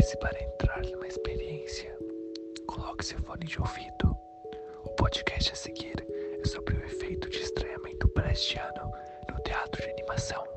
Prepare-se para entrar numa experiência. Coloque seu fone de ouvido. O podcast a seguir é sobre o efeito de estranhamento prestiano no teatro de animação.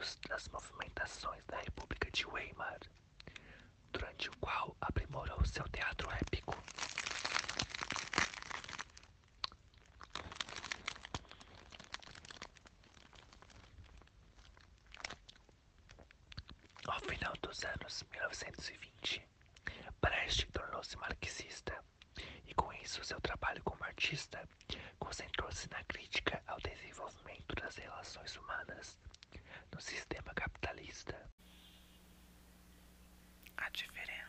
anos nas movimentações da República de Weimar, durante o qual aprimorou seu teatro épico. Ao final dos anos 1920, Brecht tornou-se marxista e, com isso, seu trabalho como artista concentrou-se na crítica ao desenvolvimento das relações humanas sistema capitalista. A diferença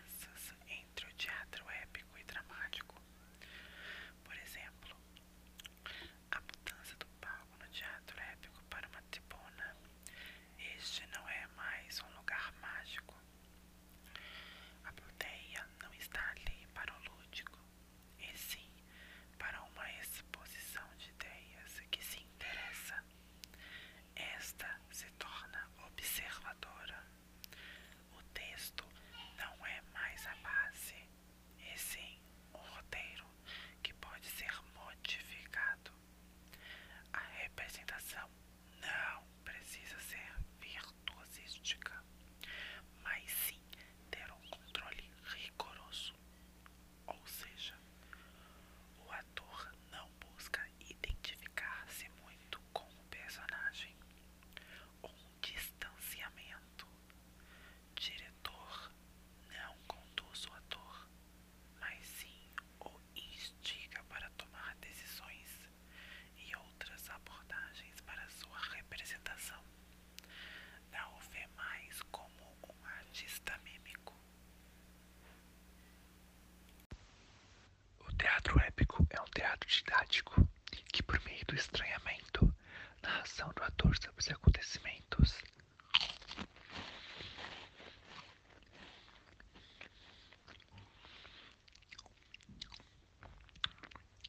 didático que, por meio do estranhamento, narração do ator sobre os acontecimentos.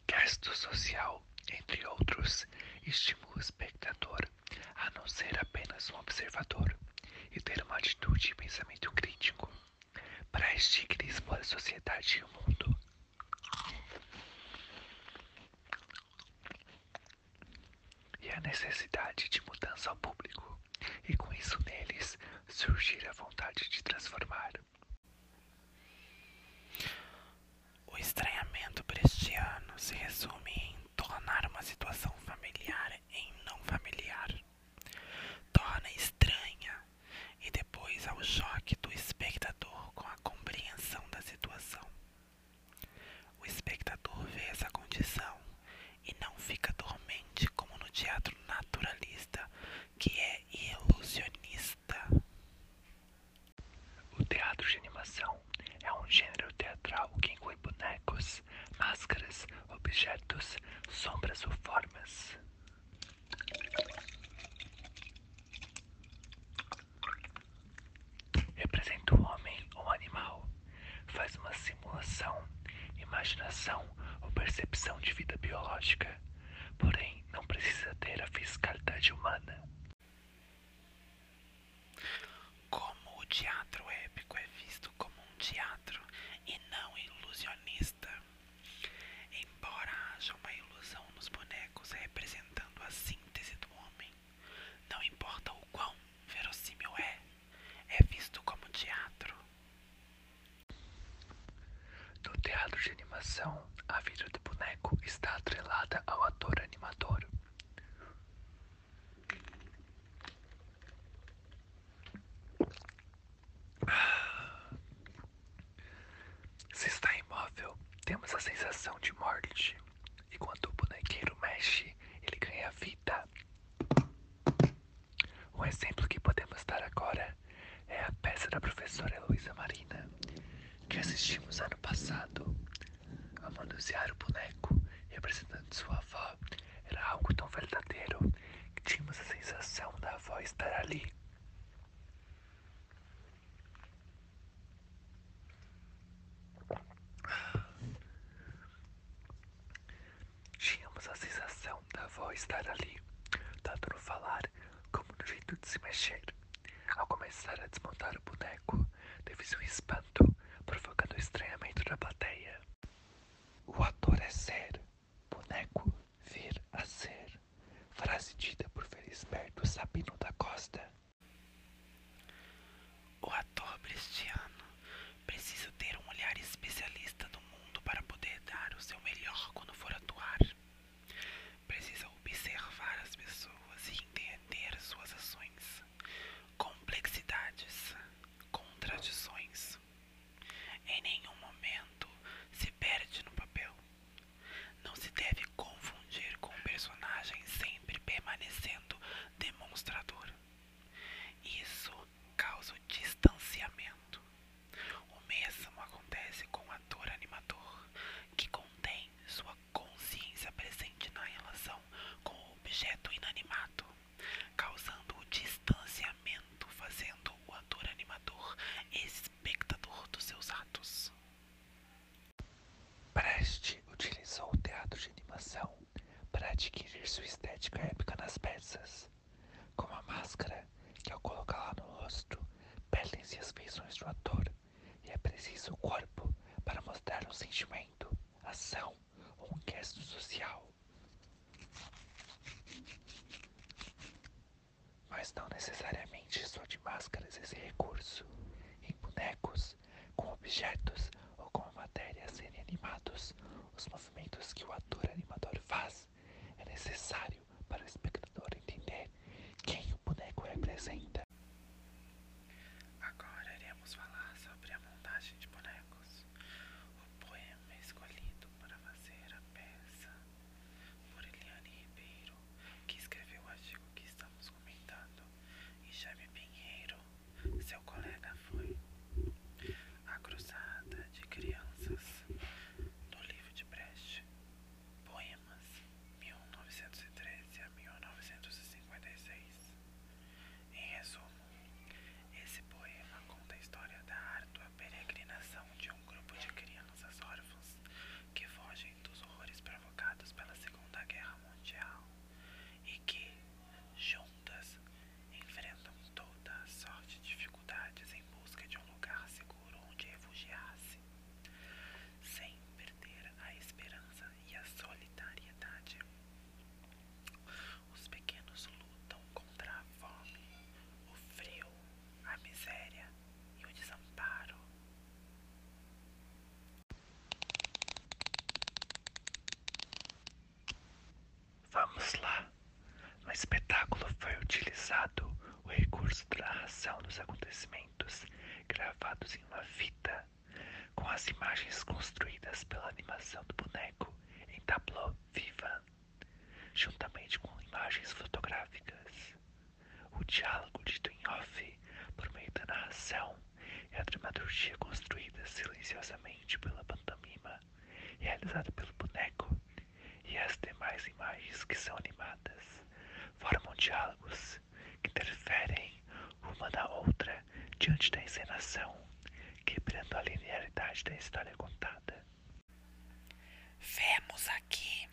Gasto social, entre outros, estimula o espectador a não ser apenas um observador e ter uma atitude e pensamento crítico. Para este que da a sociedade humana necessidade de mudança ao público, e com isso neles surgir a vontade de transformar. relação, imaginação ou percepção de vida biológica, porém não precisa ter a fisicalidade humana. Como o teatro temos a sensação de morte. E quando o bonequeiro mexe, ele ganha vida. Um exemplo que podemos dar agora é a peça da professora Heloísa Marina, que assistimos ano passado. A manusear o boneco, representando sua avó, era algo tão verdadeiro que tínhamos a sensação da avó estar ali. Tínhamos a sensação da avó estar ali, tanto no falar como no jeito de se mexer. Ao começar a desmontar o boneco, teve-se um espanto, provocando o estranhamento da plateia. O ator é ser, boneco vir a ser. Frase dita por Felisberto Sabino da Costa. O ator brestiano precisa ter um olhar especialista do mundo para poder dar o seu melhor quando for atuar. Precisa observar as pessoas e entender suas ações, complexidades, contradições. Em nenhum momento se perde no papel. Não se deve confundir com o personagem sempre permanecendo demonstrador. Isso causa o distanciamento. O mesmo acontece com o ator animador, que contém sua consciência presente na relação com o objeto inanimado, causando o distanciamento, fazendo o ator animador espectador dos seus atos. Preste utilizou o teatro de animação para adquirir sua estética épica nas peças, como a máscara que ao colocá-la no rosto perdem-se as feições do ator e é preciso o corpo para mostrar um sentimento, ação ou um gesto social. Mas não necessariamente só de máscaras esse recurso. Em bonecos, com objetos ou com a matéria a serem animados, os movimentos que o ator animador faz é necessário para o espectador entender quem o boneco representa. Agora iremos falar sobre a montagem de bonecos. O poema escolhido para fazer a peça por Eliane Ribeiro, que escreveu o artigo que estamos comentando, e Jaime Pinheiro, seu colega, foi A Cruzada de Crianças, do livro de Brecht. Poemas 1913 a 1956. Em resumo, esse poema conta a história da árdua peregrinação de um grupo de crianças órfãs que fogem dos horrores provocados pela Segunda Guerra Mundial e que, juntas, enfrentam toda a sorte de dificuldades em busca de um lugar seguro onde refugiar-se, sem perder a esperança e a solidariedade. Os pequenos lutam contra a fome, o frio, a miséria e o desamparo. Vamos lá. No espetáculo foi utilizado o recurso da dos acontecimentos gravados em uma fita, com as imagens construídas pela animação do boneco em tableau viva, juntamente com imagens fotográficas. O diálogo dito em off por meio da narração e a dramaturgia construída silenciosamente pela pantomima, realizada pelo boneco, e as demais imagens que são animadas formam diálogos que interferem uma na outra diante da encenação, quebrando a linearidade da história contada. Vemos aqui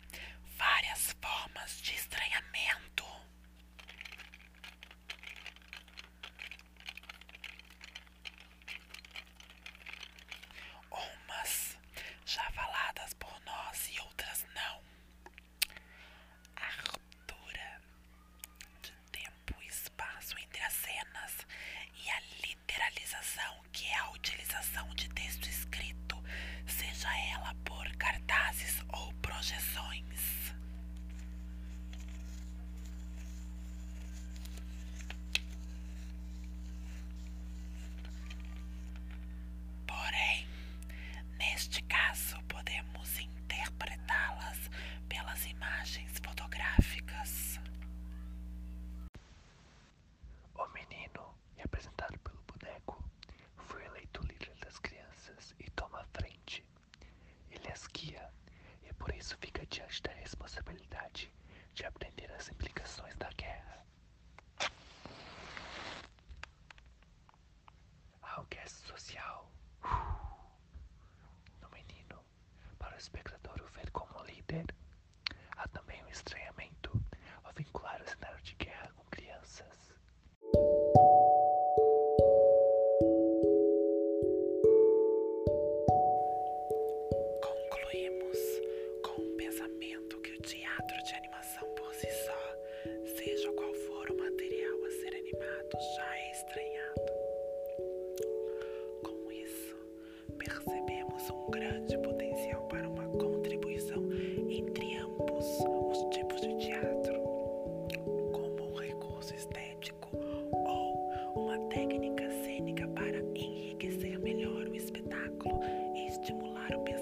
várias formas de estranhamento. representado pelo boneco, foi eleito líder das crianças e toma a frente. Ele as guia e por isso fica diante da responsabilidade de aprender as implicações da guerra. Alguém social. Uh, no menino, para o espectador. little bit